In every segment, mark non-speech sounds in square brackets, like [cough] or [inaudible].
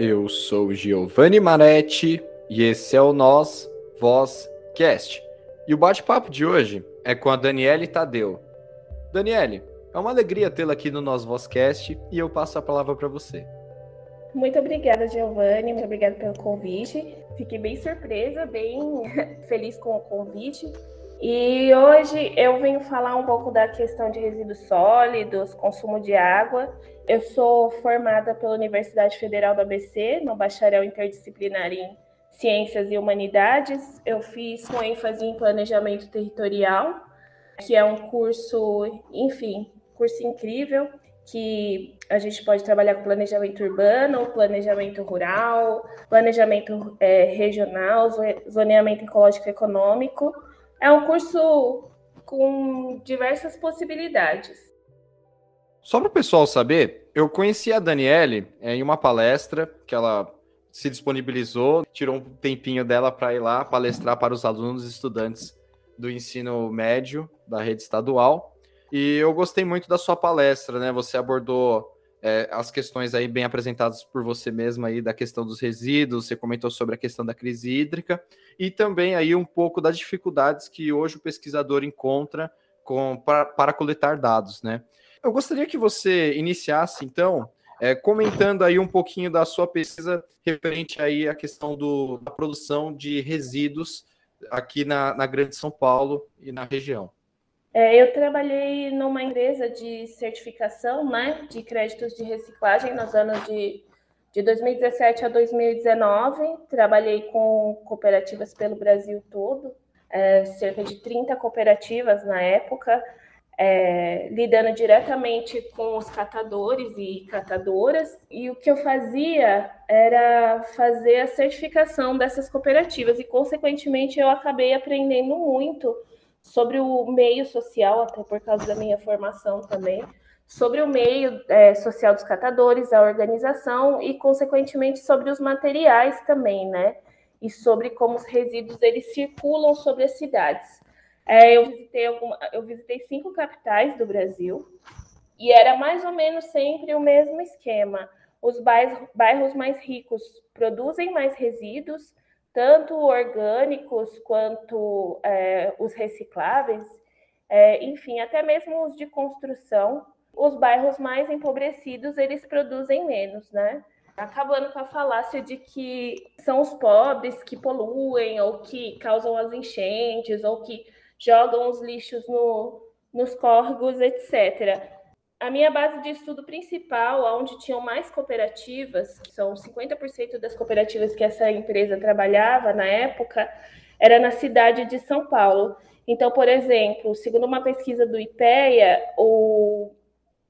Eu sou Giovanni Manetti e esse é o Nós Voz Cast. E o bate-papo de hoje é com a Daniele Tadeu. Daniele, é uma alegria tê-la aqui no Nós Vozcast e eu passo a palavra para você. Muito obrigada, Giovanni. Muito obrigada pelo convite. Fiquei bem surpresa, bem [laughs] feliz com o convite. E hoje eu venho falar um pouco da questão de resíduos sólidos, consumo de água. Eu sou formada pela Universidade Federal do ABC, no bacharel interdisciplinar em Ciências e Humanidades. Eu fiz com ênfase em planejamento territorial, que é um curso, enfim, curso incrível que a gente pode trabalhar com planejamento urbano, planejamento rural, planejamento é, regional, zoneamento ecológico econômico. É um curso com diversas possibilidades. Só para o pessoal saber, eu conheci a Daniele é, em uma palestra que ela se disponibilizou, tirou um tempinho dela para ir lá palestrar para os alunos e estudantes do ensino médio da rede estadual. E eu gostei muito da sua palestra, né? Você abordou é, as questões aí bem apresentadas por você mesma aí da questão dos resíduos, você comentou sobre a questão da crise hídrica e também aí um pouco das dificuldades que hoje o pesquisador encontra com, para, para coletar dados, né? Eu gostaria que você iniciasse, então, é, comentando aí um pouquinho da sua pesquisa referente aí à questão do, da produção de resíduos aqui na, na Grande São Paulo e na região. É, eu trabalhei numa empresa de certificação né, de créditos de reciclagem nos anos de, de 2017 a 2019. Trabalhei com cooperativas pelo Brasil todo, é, cerca de 30 cooperativas na época, é, lidando diretamente com os catadores e catadoras. E o que eu fazia era fazer a certificação dessas cooperativas, e, consequentemente, eu acabei aprendendo muito sobre o meio social, até por causa da minha formação também, sobre o meio é, social dos catadores, a organização e, consequentemente, sobre os materiais também, né? E sobre como os resíduos eles circulam sobre as cidades. É, eu, visitei alguma, eu visitei cinco capitais do Brasil e era mais ou menos sempre o mesmo esquema. Os bairros, bairros mais ricos produzem mais resíduos, tanto orgânicos quanto é, os recicláveis, é, enfim, até mesmo os de construção, os bairros mais empobrecidos eles produzem menos, né? Acabando com a falácia de que são os pobres que poluem ou que causam as enchentes ou que jogam os lixos no, nos córregos, etc a minha base de estudo principal, onde tinham mais cooperativas, que são 50% das cooperativas que essa empresa trabalhava na época, era na cidade de São Paulo. Então, por exemplo, segundo uma pesquisa do IPEA, o,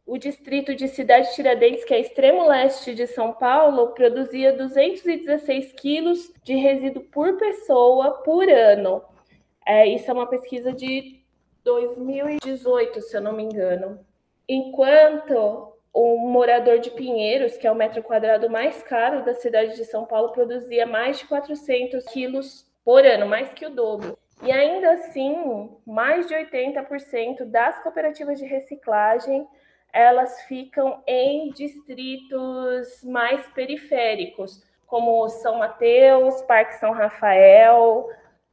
o distrito de Cidade Tiradentes, que é extremo leste de São Paulo, produzia 216 quilos de resíduo por pessoa por ano. É, isso é uma pesquisa de 2018, se eu não me engano enquanto o morador de Pinheiros, que é o metro quadrado mais caro da cidade de São Paulo, produzia mais de 400 quilos por ano, mais que o dobro. E ainda assim, mais de 80% das cooperativas de reciclagem elas ficam em distritos mais periféricos, como São Mateus, Parque São Rafael,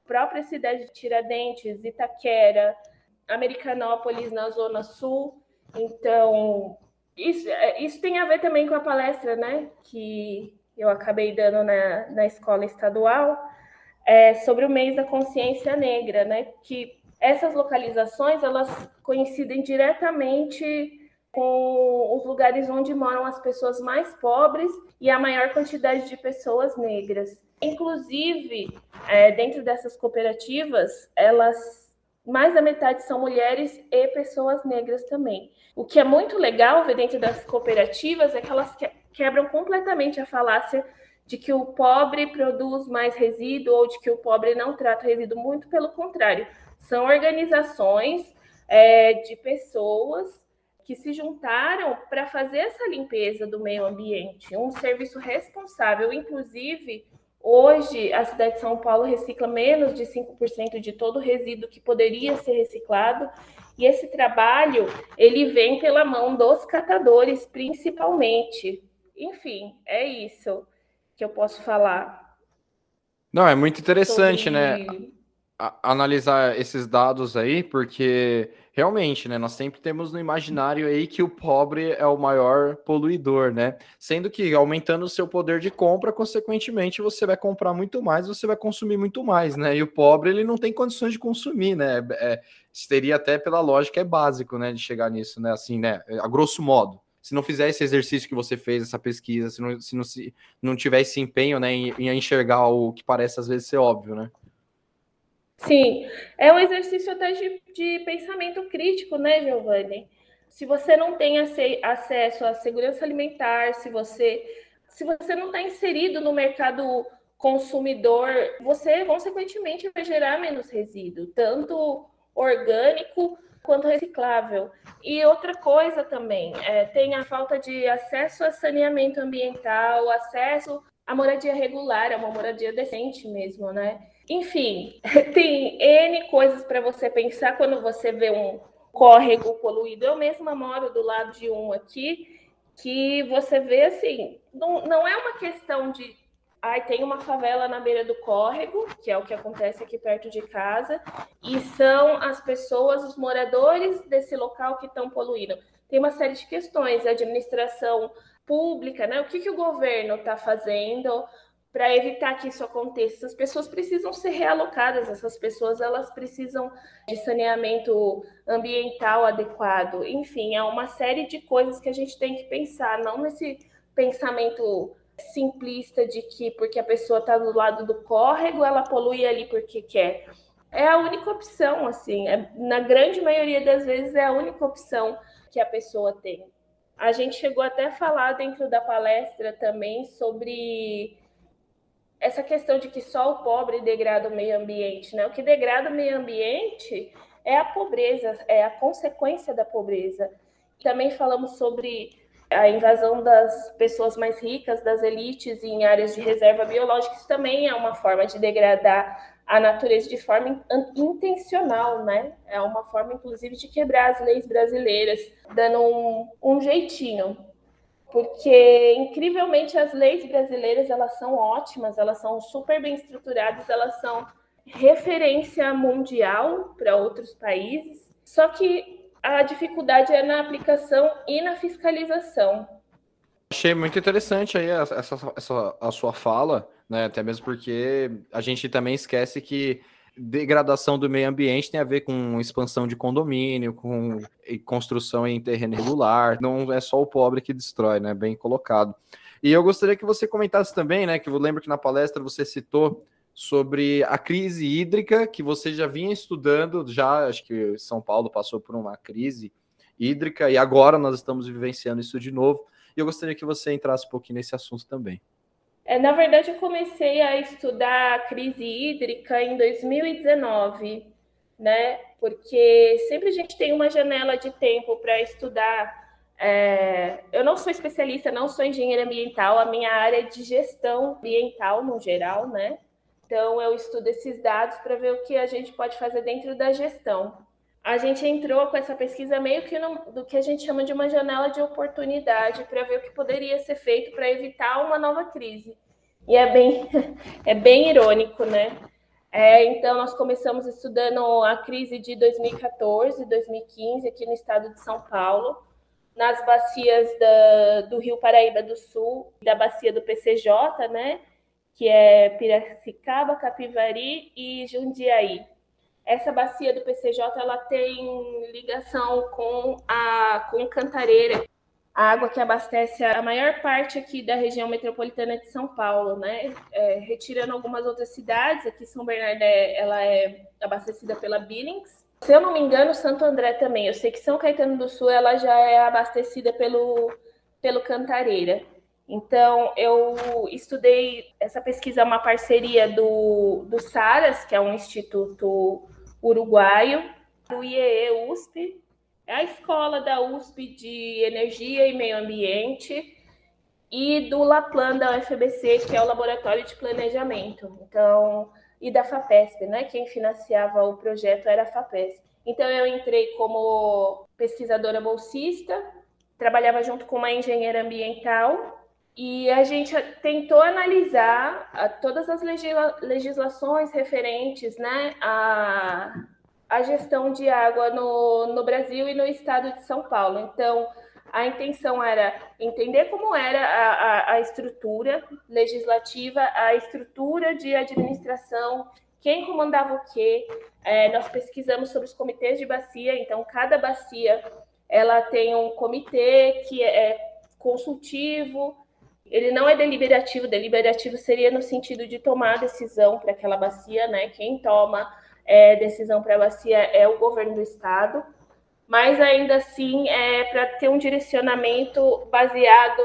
própria cidade de Tiradentes, Itaquera, Americanópolis na Zona Sul. Então, isso, é, isso tem a ver também com a palestra, né, que eu acabei dando na, na escola estadual, é, sobre o mês da consciência negra, né, que essas localizações, elas coincidem diretamente com os lugares onde moram as pessoas mais pobres e a maior quantidade de pessoas negras. Inclusive, é, dentro dessas cooperativas, elas mais da metade são mulheres e pessoas negras também. O que é muito legal ver dentro das cooperativas é que elas quebram completamente a falácia de que o pobre produz mais resíduo ou de que o pobre não trata resíduo. Muito pelo contrário, são organizações é, de pessoas que se juntaram para fazer essa limpeza do meio ambiente, um serviço responsável, inclusive Hoje, a cidade de São Paulo recicla menos de 5% de todo o resíduo que poderia ser reciclado, e esse trabalho, ele vem pela mão dos catadores, principalmente. Enfim, é isso. que eu posso falar. Não, é muito interessante, né, sobre... né? Analisar esses dados aí, porque realmente, né, nós sempre temos no imaginário aí que o pobre é o maior poluidor, né? Sendo que aumentando o seu poder de compra, consequentemente, você vai comprar muito mais, você vai consumir muito mais, né? E o pobre, ele não tem condições de consumir, né? É, seria até pela lógica, é básico, né, de chegar nisso, né? Assim, né, a grosso modo se não fizer esse exercício que você fez, essa pesquisa, se não, se não, se não tiver esse empenho né, em, em enxergar o que parece às vezes ser óbvio, né? Sim, é um exercício até de, de pensamento crítico, né, Giovanni? Se você não tem acesso à segurança alimentar, se você, se você não está inserido no mercado consumidor, você, consequentemente, vai gerar menos resíduo, tanto orgânico quanto reciclável. E outra coisa também, é, tem a falta de acesso a saneamento ambiental, acesso à moradia regular, a uma moradia decente mesmo, né? Enfim, [laughs] tem N coisas para você pensar quando você vê um córrego poluído. Eu mesma moro do lado de um aqui, que você vê assim, não, não é uma questão de Ai, tem uma favela na beira do córrego, que é o que acontece aqui perto de casa, e são as pessoas, os moradores desse local que estão poluindo. Tem uma série de questões, a administração pública, né? O que, que o governo está fazendo para evitar que isso aconteça? As pessoas precisam ser realocadas, essas pessoas elas precisam de saneamento ambiental adequado. Enfim, é uma série de coisas que a gente tem que pensar, não nesse pensamento simplista de que porque a pessoa está do lado do córrego, ela polui ali porque quer. É a única opção, assim, é, na grande maioria das vezes é a única opção que a pessoa tem. A gente chegou até a falar dentro da palestra também sobre essa questão de que só o pobre degrada o meio ambiente, né? O que degrada o meio ambiente é a pobreza, é a consequência da pobreza. Também falamos sobre a invasão das pessoas mais ricas, das elites em áreas de reserva biológica, isso também é uma forma de degradar a natureza de forma intencional, né? É uma forma, inclusive, de quebrar as leis brasileiras, dando um, um jeitinho. Porque, incrivelmente, as leis brasileiras, elas são ótimas, elas são super bem estruturadas, elas são referência mundial para outros países, só que a dificuldade é na aplicação e na fiscalização. Achei muito interessante aí essa, essa, a sua fala, né? Até mesmo porque a gente também esquece que degradação do meio ambiente tem a ver com expansão de condomínio, com construção em terreno regular. Não é só o pobre que destrói, né? Bem colocado. E eu gostaria que você comentasse também, né? Que eu lembro que na palestra você citou sobre a crise hídrica que você já vinha estudando, já acho que São Paulo passou por uma crise hídrica e agora nós estamos vivenciando isso de novo. E eu gostaria que você entrasse um pouquinho nesse assunto também. É, na verdade, eu comecei a estudar a crise hídrica em 2019, né? Porque sempre a gente tem uma janela de tempo para estudar. É... eu não sou especialista, não sou engenheira ambiental, a minha área é de gestão ambiental no geral, né? Então, eu estudo esses dados para ver o que a gente pode fazer dentro da gestão. A gente entrou com essa pesquisa meio que no, do que a gente chama de uma janela de oportunidade para ver o que poderia ser feito para evitar uma nova crise. E é bem, [laughs] é bem irônico, né? É, então, nós começamos estudando a crise de 2014, 2015, aqui no estado de São Paulo, nas bacias da, do Rio Paraíba do Sul, da bacia do PCJ, né? que é Piracicaba, Capivari e Jundiaí. Essa bacia do PCJ ela tem ligação com a com Cantareira, a água que abastece a maior parte aqui da região metropolitana de São Paulo, né? É, retirando algumas outras cidades, aqui São Bernardo é, ela é abastecida pela Billings. Se eu não me engano, Santo André também. Eu sei que São Caetano do Sul ela já é abastecida pelo pelo Cantareira. Então, eu estudei, essa pesquisa é uma parceria do, do SARAS, que é um instituto uruguaio, do IEE USP, é a escola da USP de Energia e Meio Ambiente, e do LAPLAN da UFBC, que é o Laboratório de Planejamento. Então, e da FAPESP, né? Quem financiava o projeto era a FAPESP. Então, eu entrei como pesquisadora bolsista, trabalhava junto com uma engenheira ambiental E a gente tentou analisar todas as legislações referentes né, à, à gestão de água no, no Brasil e no estado de São Paulo. Então, a intenção era entender como era a, a, a estrutura legislativa, a estrutura de administração, quem comandava o quê. É, nós pesquisamos sobre os comitês de bacia, então cada bacia ela tem um comitê que é consultivo, ele não é deliberativo, deliberativo seria no sentido de tomar decisão para aquela bacia, né? Quem toma é, decisão para a bacia é o governo do estado, mas ainda assim é para ter um direcionamento baseado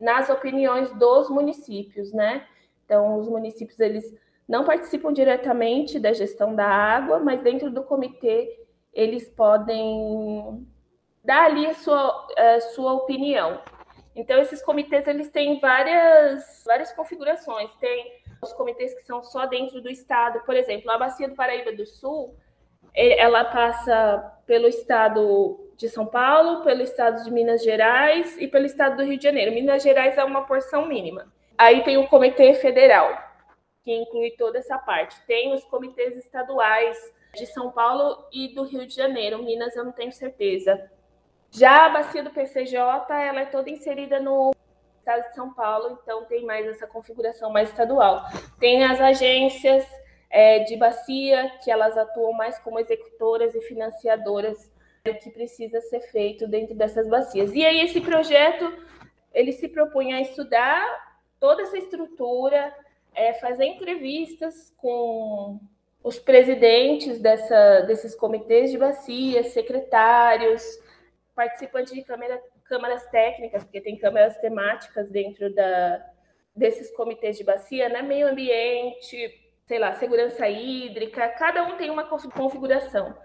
nas opiniões dos municípios, né? Então, os municípios eles não participam diretamente da gestão da água, mas dentro do comitê eles podem dar ali a sua, a sua opinião. Então, esses comitês eles têm várias, várias configurações. Tem os comitês que são só dentro do estado, por exemplo, a Bacia do Paraíba do Sul, ela passa pelo estado de São Paulo, pelo estado de Minas Gerais e pelo estado do Rio de Janeiro. Minas Gerais é uma porção mínima. Aí tem o Comitê Federal, que inclui toda essa parte. Tem os comitês estaduais de São Paulo e do Rio de Janeiro. Minas eu não tenho certeza. Já a bacia do PCJ, ela é toda inserida no estado de São Paulo, então tem mais essa configuração mais estadual. Tem as agências é, de bacia, que elas atuam mais como executoras e financiadoras do que precisa ser feito dentro dessas bacias. E aí esse projeto, ele se propõe a estudar toda essa estrutura, é, fazer entrevistas com os presidentes dessa, desses comitês de bacia, secretários, participantes de câmera, câmaras técnicas, porque tem câmaras temáticas dentro da, desses comitês de bacia, né? Meio ambiente, sei lá, segurança hídrica, cada um tem uma configuração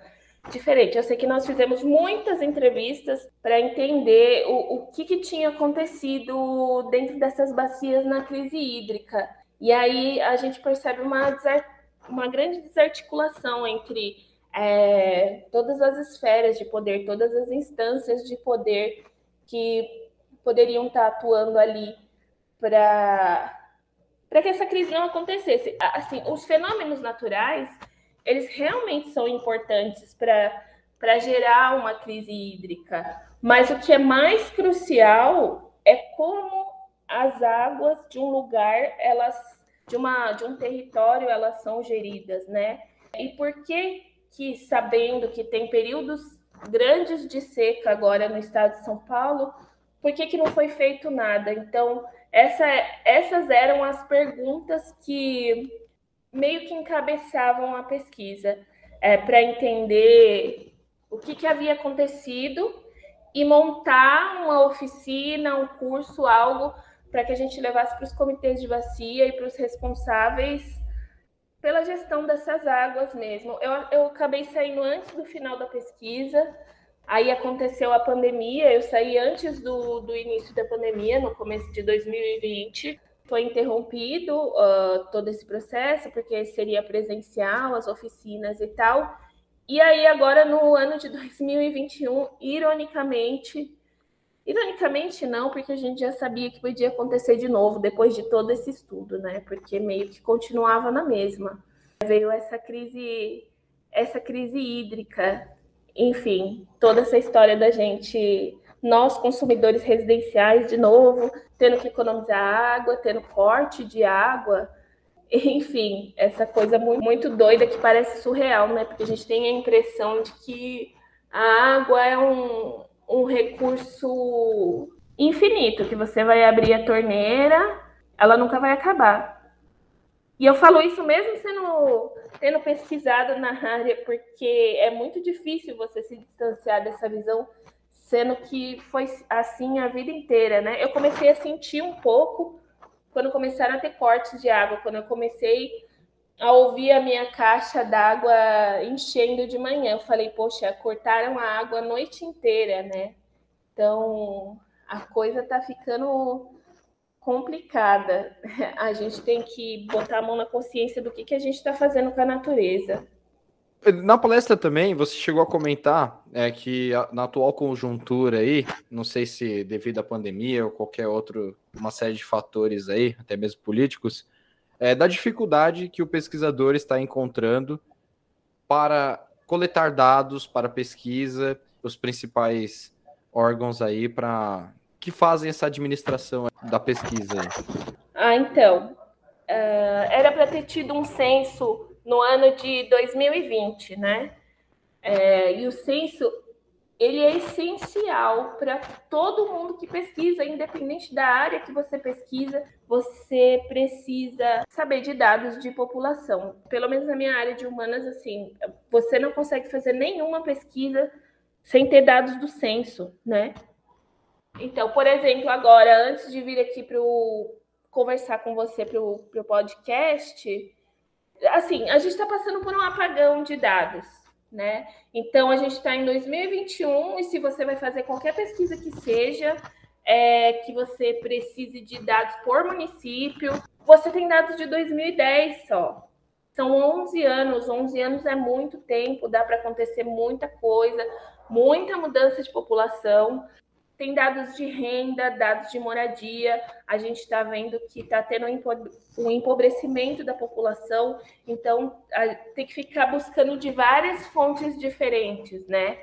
diferente. Eu sei que nós fizemos muitas entrevistas para entender o, o que, que tinha acontecido dentro dessas bacias na crise hídrica. E aí a gente percebe uma, uma grande desarticulação entre é, todas as esferas de poder, todas as instâncias de poder que poderiam estar atuando ali para para que essa crise não acontecesse. Assim, os fenômenos naturais, eles realmente são importantes para para gerar uma crise hídrica, mas o que é mais crucial é como as águas de um lugar, elas de uma de um território, elas são geridas, né? E por que que, sabendo que tem períodos grandes de seca agora no estado de São Paulo, por que, que não foi feito nada? Então, essa, essas eram as perguntas que meio que encabeçavam a pesquisa, é, para entender o que, que havia acontecido e montar uma oficina, um curso, algo para que a gente levasse para os comitês de bacia e para os responsáveis pela gestão dessas águas mesmo. Eu, eu acabei saindo antes do final da pesquisa, aí aconteceu a pandemia, eu saí antes do, do início da pandemia, no começo de 2020. Foi interrompido uh, todo esse processo, porque seria presencial, as oficinas e tal. E aí, agora, no ano de 2021, ironicamente, Ironicamente, não, porque a gente já sabia que podia acontecer de novo depois de todo esse estudo, né? Porque meio que continuava na mesma. Veio essa crise, essa crise hídrica, enfim, toda essa história da gente, nós consumidores residenciais, de novo, tendo que economizar água, tendo corte de água, enfim, essa coisa muito, muito doida que parece surreal, né? Porque a gente tem a impressão de que a água é um, um recurso infinito, que você vai abrir a torneira, ela nunca vai acabar. E eu falo isso mesmo sendo tendo pesquisado na área, porque é muito difícil você se distanciar dessa visão, sendo que foi assim a vida inteira, né? Eu comecei a sentir um pouco quando começaram a ter cortes de água, quando eu comecei a ouvir a minha caixa d'água enchendo de manhã. Eu falei, poxa, cortaram a água a noite inteira, né? Então a coisa tá ficando complicada. A gente tem que botar a mão na consciência do que, que a gente está fazendo com a natureza. Na palestra também, você chegou a comentar é, que na atual conjuntura aí, não sei se devido à pandemia ou qualquer outro, uma série de fatores aí, até mesmo políticos, é, da dificuldade que o pesquisador está encontrando para coletar dados para pesquisa, os principais órgãos aí para que fazem essa administração da pesquisa. Ah, então, uh, era para ter tido um censo no ano de 2020, né? É, e o censo ele é essencial para todo mundo que pesquisa, independente da área que você pesquisa, você precisa saber de dados de população. Pelo menos na minha área de humanas, assim, você não consegue fazer nenhuma pesquisa sem ter dados do censo, né? Então, por exemplo, agora, antes de vir aqui para conversar com você para o podcast, assim, a gente está passando por um apagão de dados, né? Então, a gente está em 2021 e se você vai fazer qualquer pesquisa que seja, é, que você precise de dados por município, você tem dados de 2010 só. São 11 anos, 11 anos é muito tempo, dá para acontecer muita coisa, muita mudança de população tem dados de renda, dados de moradia. A gente está vendo que está tendo um empobrecimento da população, então tem que ficar buscando de várias fontes diferentes, né?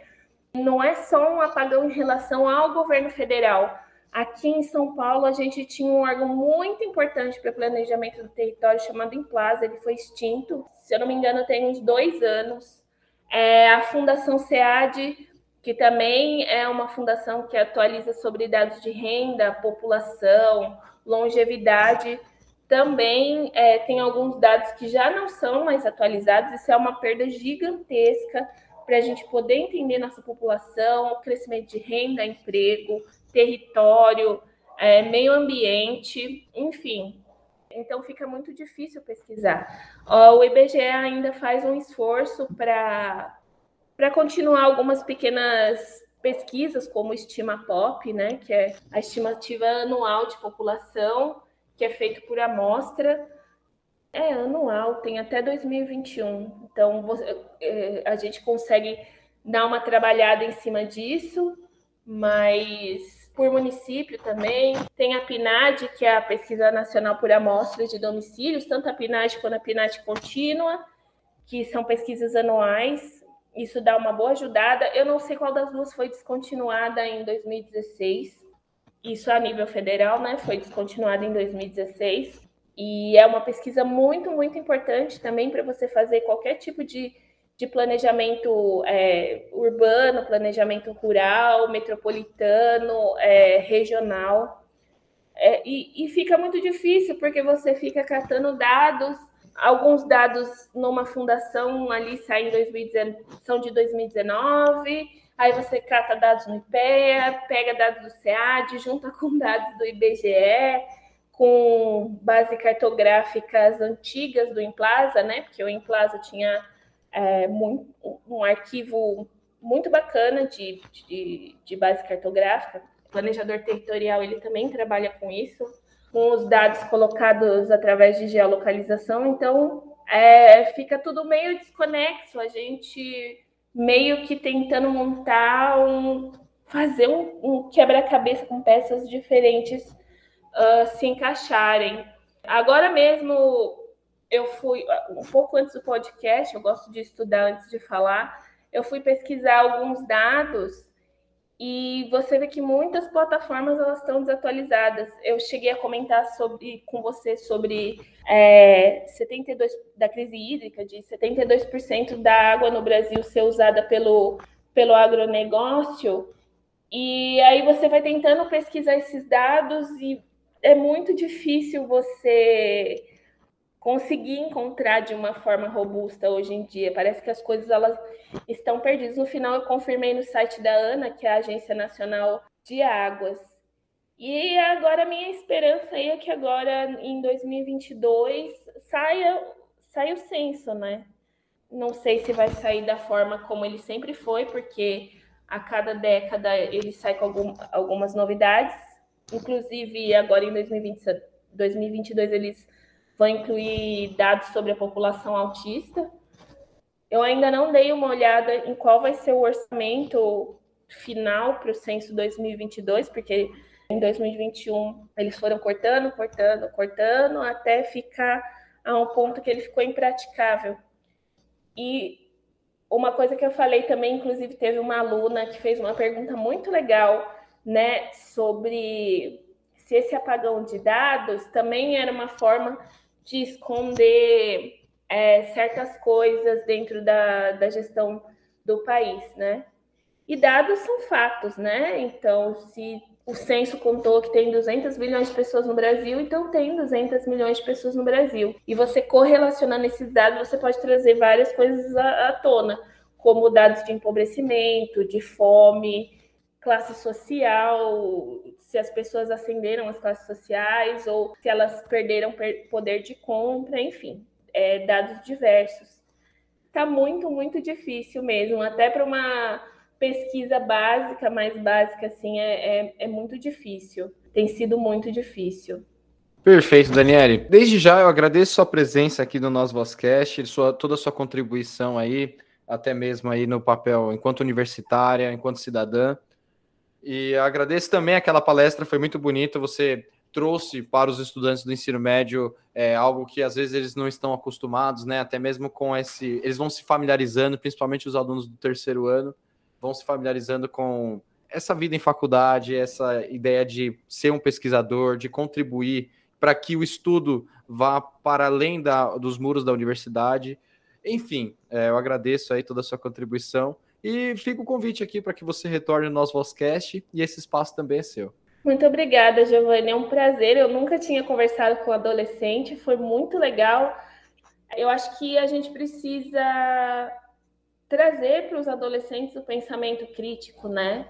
Não é só um apagão em relação ao governo federal. Aqui em São Paulo, a gente tinha um órgão muito importante para planejamento do território chamado Implaza, ele foi extinto, se eu não me engano, tem uns dois anos. É, a Fundação SEAD que também é uma fundação que atualiza sobre dados de renda, população, longevidade. Também é, tem alguns dados que já não são mais atualizados. Isso é uma perda gigantesca para a gente poder entender nossa população, crescimento de renda, emprego, território, é, meio ambiente, enfim. Então fica muito difícil pesquisar. O IBGE ainda faz um esforço para para continuar algumas pequenas pesquisas, como Estima Pop, né, que é a estimativa anual de população, que é feito por amostra. É anual, tem até 2021. Então, é, a gente consegue dar uma trabalhada em cima disso, mas por município também. Tem a PNAD, que é a Pesquisa Nacional por Amostras de Domicílios, tanto a PNAD quanto a PNAD Contínua, que são pesquisas anuais isso dá uma boa ajudada. Eu não sei qual das duas foi descontinuada em 2016. Isso a nível federal, né? Foi descontinuada em 2016. E é uma pesquisa muito, muito importante também para você fazer qualquer tipo de, de planejamento é, urbano, planejamento rural, metropolitano, é, regional. É, e, e fica muito difícil porque você fica catando dados Alguns dados numa fundação ali saem 2019, são de 2019, aí você cata dados no IPEA, pega dados do SEAD, junta [laughs] com dados do IBGE, com bases cartográficas antigas do Implaza, né? Porque o Implaza tinha é, muito, um arquivo muito bacana de, de, de base cartográfica. O planejador territorial ele também trabalha com isso com os dados colocados através de geolocalização, então é, fica tudo meio desconexo, a gente meio que tentando montar um, fazer um, um quebra-cabeça com peças diferentes uh, se encaixarem. Agora mesmo eu fui um pouco antes do podcast, eu gosto de estudar antes de falar, eu fui pesquisar alguns dados e você vê que muitas plataformas elas estão desatualizadas. Eu cheguei a comentar sobre, com você sobre é, 72 da crise hídrica, de 72% da água no Brasil ser usada pelo, pelo agronegócio. E aí você vai tentando pesquisar esses dados e é muito difícil você conseguir encontrar de uma forma robusta hoje em dia. Parece que as coisas elas estão perdidas. No final, eu confirmei no site da ANA, que é a Agência Nacional de Águas. E agora, minha esperança aí é que agora, em 2022, saia, saia o censo, né? Não sei se vai sair da forma como ele sempre foi, porque a cada década ele sai com algum, algumas novidades. Inclusive, agora em 2020, 2022, eles vão incluir dados sobre a população autista. Eu ainda não dei uma olhada em qual vai ser o orçamento final para o censo 2022, porque em 2021 eles foram cortando, cortando, cortando, até ficar a um ponto que ele ficou impraticável. E uma coisa que eu falei também, inclusive teve uma aluna que fez uma pergunta muito legal, né, sobre se esse apagão de dados também era uma forma de esconder é, certas coisas dentro da, da gestão do país, né? E dados são fatos, né? Então, se o censo contou que tem 200 milhões de pessoas no Brasil, então tem 200 milhões de pessoas no Brasil. E você correlacionando esses dados, você pode trazer várias coisas à, à tona, como dados de empobrecimento, de fome, classe social, se as pessoas ascenderam as classes sociais ou se elas perderam poder de compra, enfim, é, dados diversos. Está muito, muito difícil mesmo, até para uma pesquisa básica, mais básica, assim, é, é, é muito difícil. Tem sido muito difícil. Perfeito, Daniele. Desde já eu agradeço sua presença aqui no nosso Vozcast, sua, toda a sua contribuição aí, até mesmo aí no papel enquanto universitária, enquanto cidadã. E agradeço também aquela palestra, foi muito bonita. Você trouxe para os estudantes do ensino médio é, algo que às vezes eles não estão acostumados, né? Até mesmo com esse. Eles vão se familiarizando, principalmente os alunos do terceiro ano, vão se familiarizando com essa vida em faculdade, essa ideia de ser um pesquisador, de contribuir para que o estudo vá para além da, dos muros da universidade. Enfim, é, eu agradeço aí toda a sua contribuição e fica o convite aqui para que você retorne no nosso Vozcast e esse espaço também é seu. Muito obrigada, Giovanni. É um prazer. Eu nunca tinha conversado com adolescente, foi muito legal. Eu acho que a gente precisa trazer para os adolescentes o pensamento crítico, né?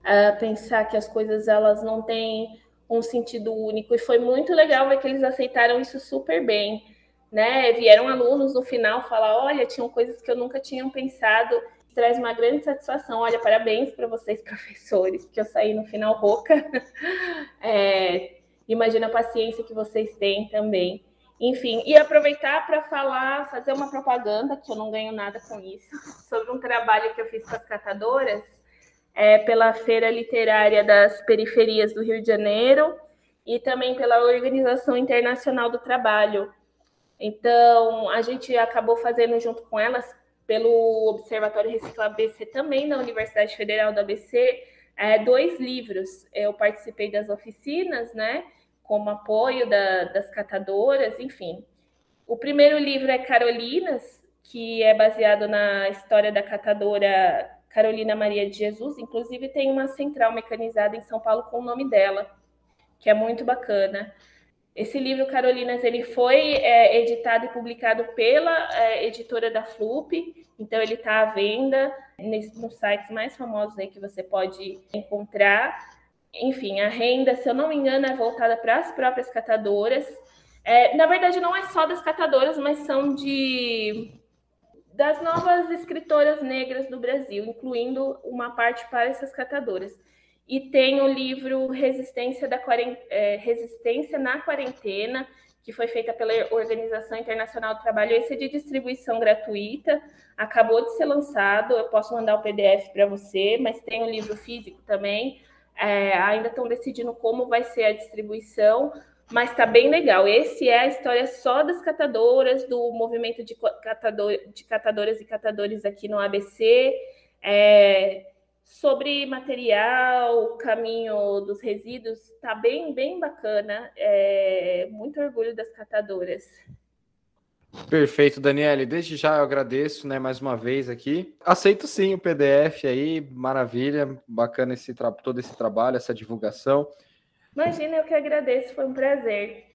Uh, pensar que as coisas elas não têm um sentido único. E foi muito legal ver que eles aceitaram isso super bem. Né? Vieram alunos no final falar: olha, tinham coisas que eu nunca tinha pensado traz uma grande satisfação. Olha, parabéns para vocês, [laughs] professores, porque eu saí no final rouca. [laughs] É, imagina a paciência que vocês têm também. Enfim, e aproveitar para falar, fazer uma propaganda, que eu não ganho nada com isso, [laughs] sobre um trabalho que eu fiz com as catadoras, é, pela Feira Literária das Periferias do Rio de Janeiro e também pela Organização Internacional do Trabalho. Então, a gente acabou fazendo junto com elas pelo Observatório Reciclar ABC, também na Universidade Federal da ABC, é, dois livros. Eu participei das oficinas, né, como apoio da, das catadoras, enfim. O primeiro livro é Carolinas, que é baseado na história da catadora Carolina Maria de Jesus, inclusive tem uma central mecanizada em São Paulo com o nome dela, que é muito bacana. Esse livro, Carolinas, ele foi é, editado e publicado pela é, editora da Flup, então ele está à venda nesse, nos sites mais famosos aí que você pode encontrar. Enfim, a renda, se eu não me engano, é voltada para as próprias catadoras. É, na verdade, não é só das catadoras, mas são de das novas escritoras negras do Brasil, incluindo uma parte para essas catadoras. E tem o livro Resistência, da é, Resistência na Quarentena, que foi feita pela Organização Internacional do Trabalho. Esse é de distribuição gratuita, acabou de ser lançado. Eu posso mandar o PDF para você, mas tem o livro físico também. É, ainda estão decidindo como vai ser a distribuição, mas está bem legal. Esse é a história só das catadoras, do movimento de, catador, de catadoras e catadores aqui no ABC. É, Sobre material, caminho dos resíduos, tá bem, bem bacana. É, muito orgulho das catadoras. Perfeito, Daniele. Desde já eu agradeço, né, mais uma vez aqui. Aceito sim o PDF aí, maravilha, bacana esse todo esse trabalho, essa divulgação. Imagina, eu que agradeço, foi um prazer.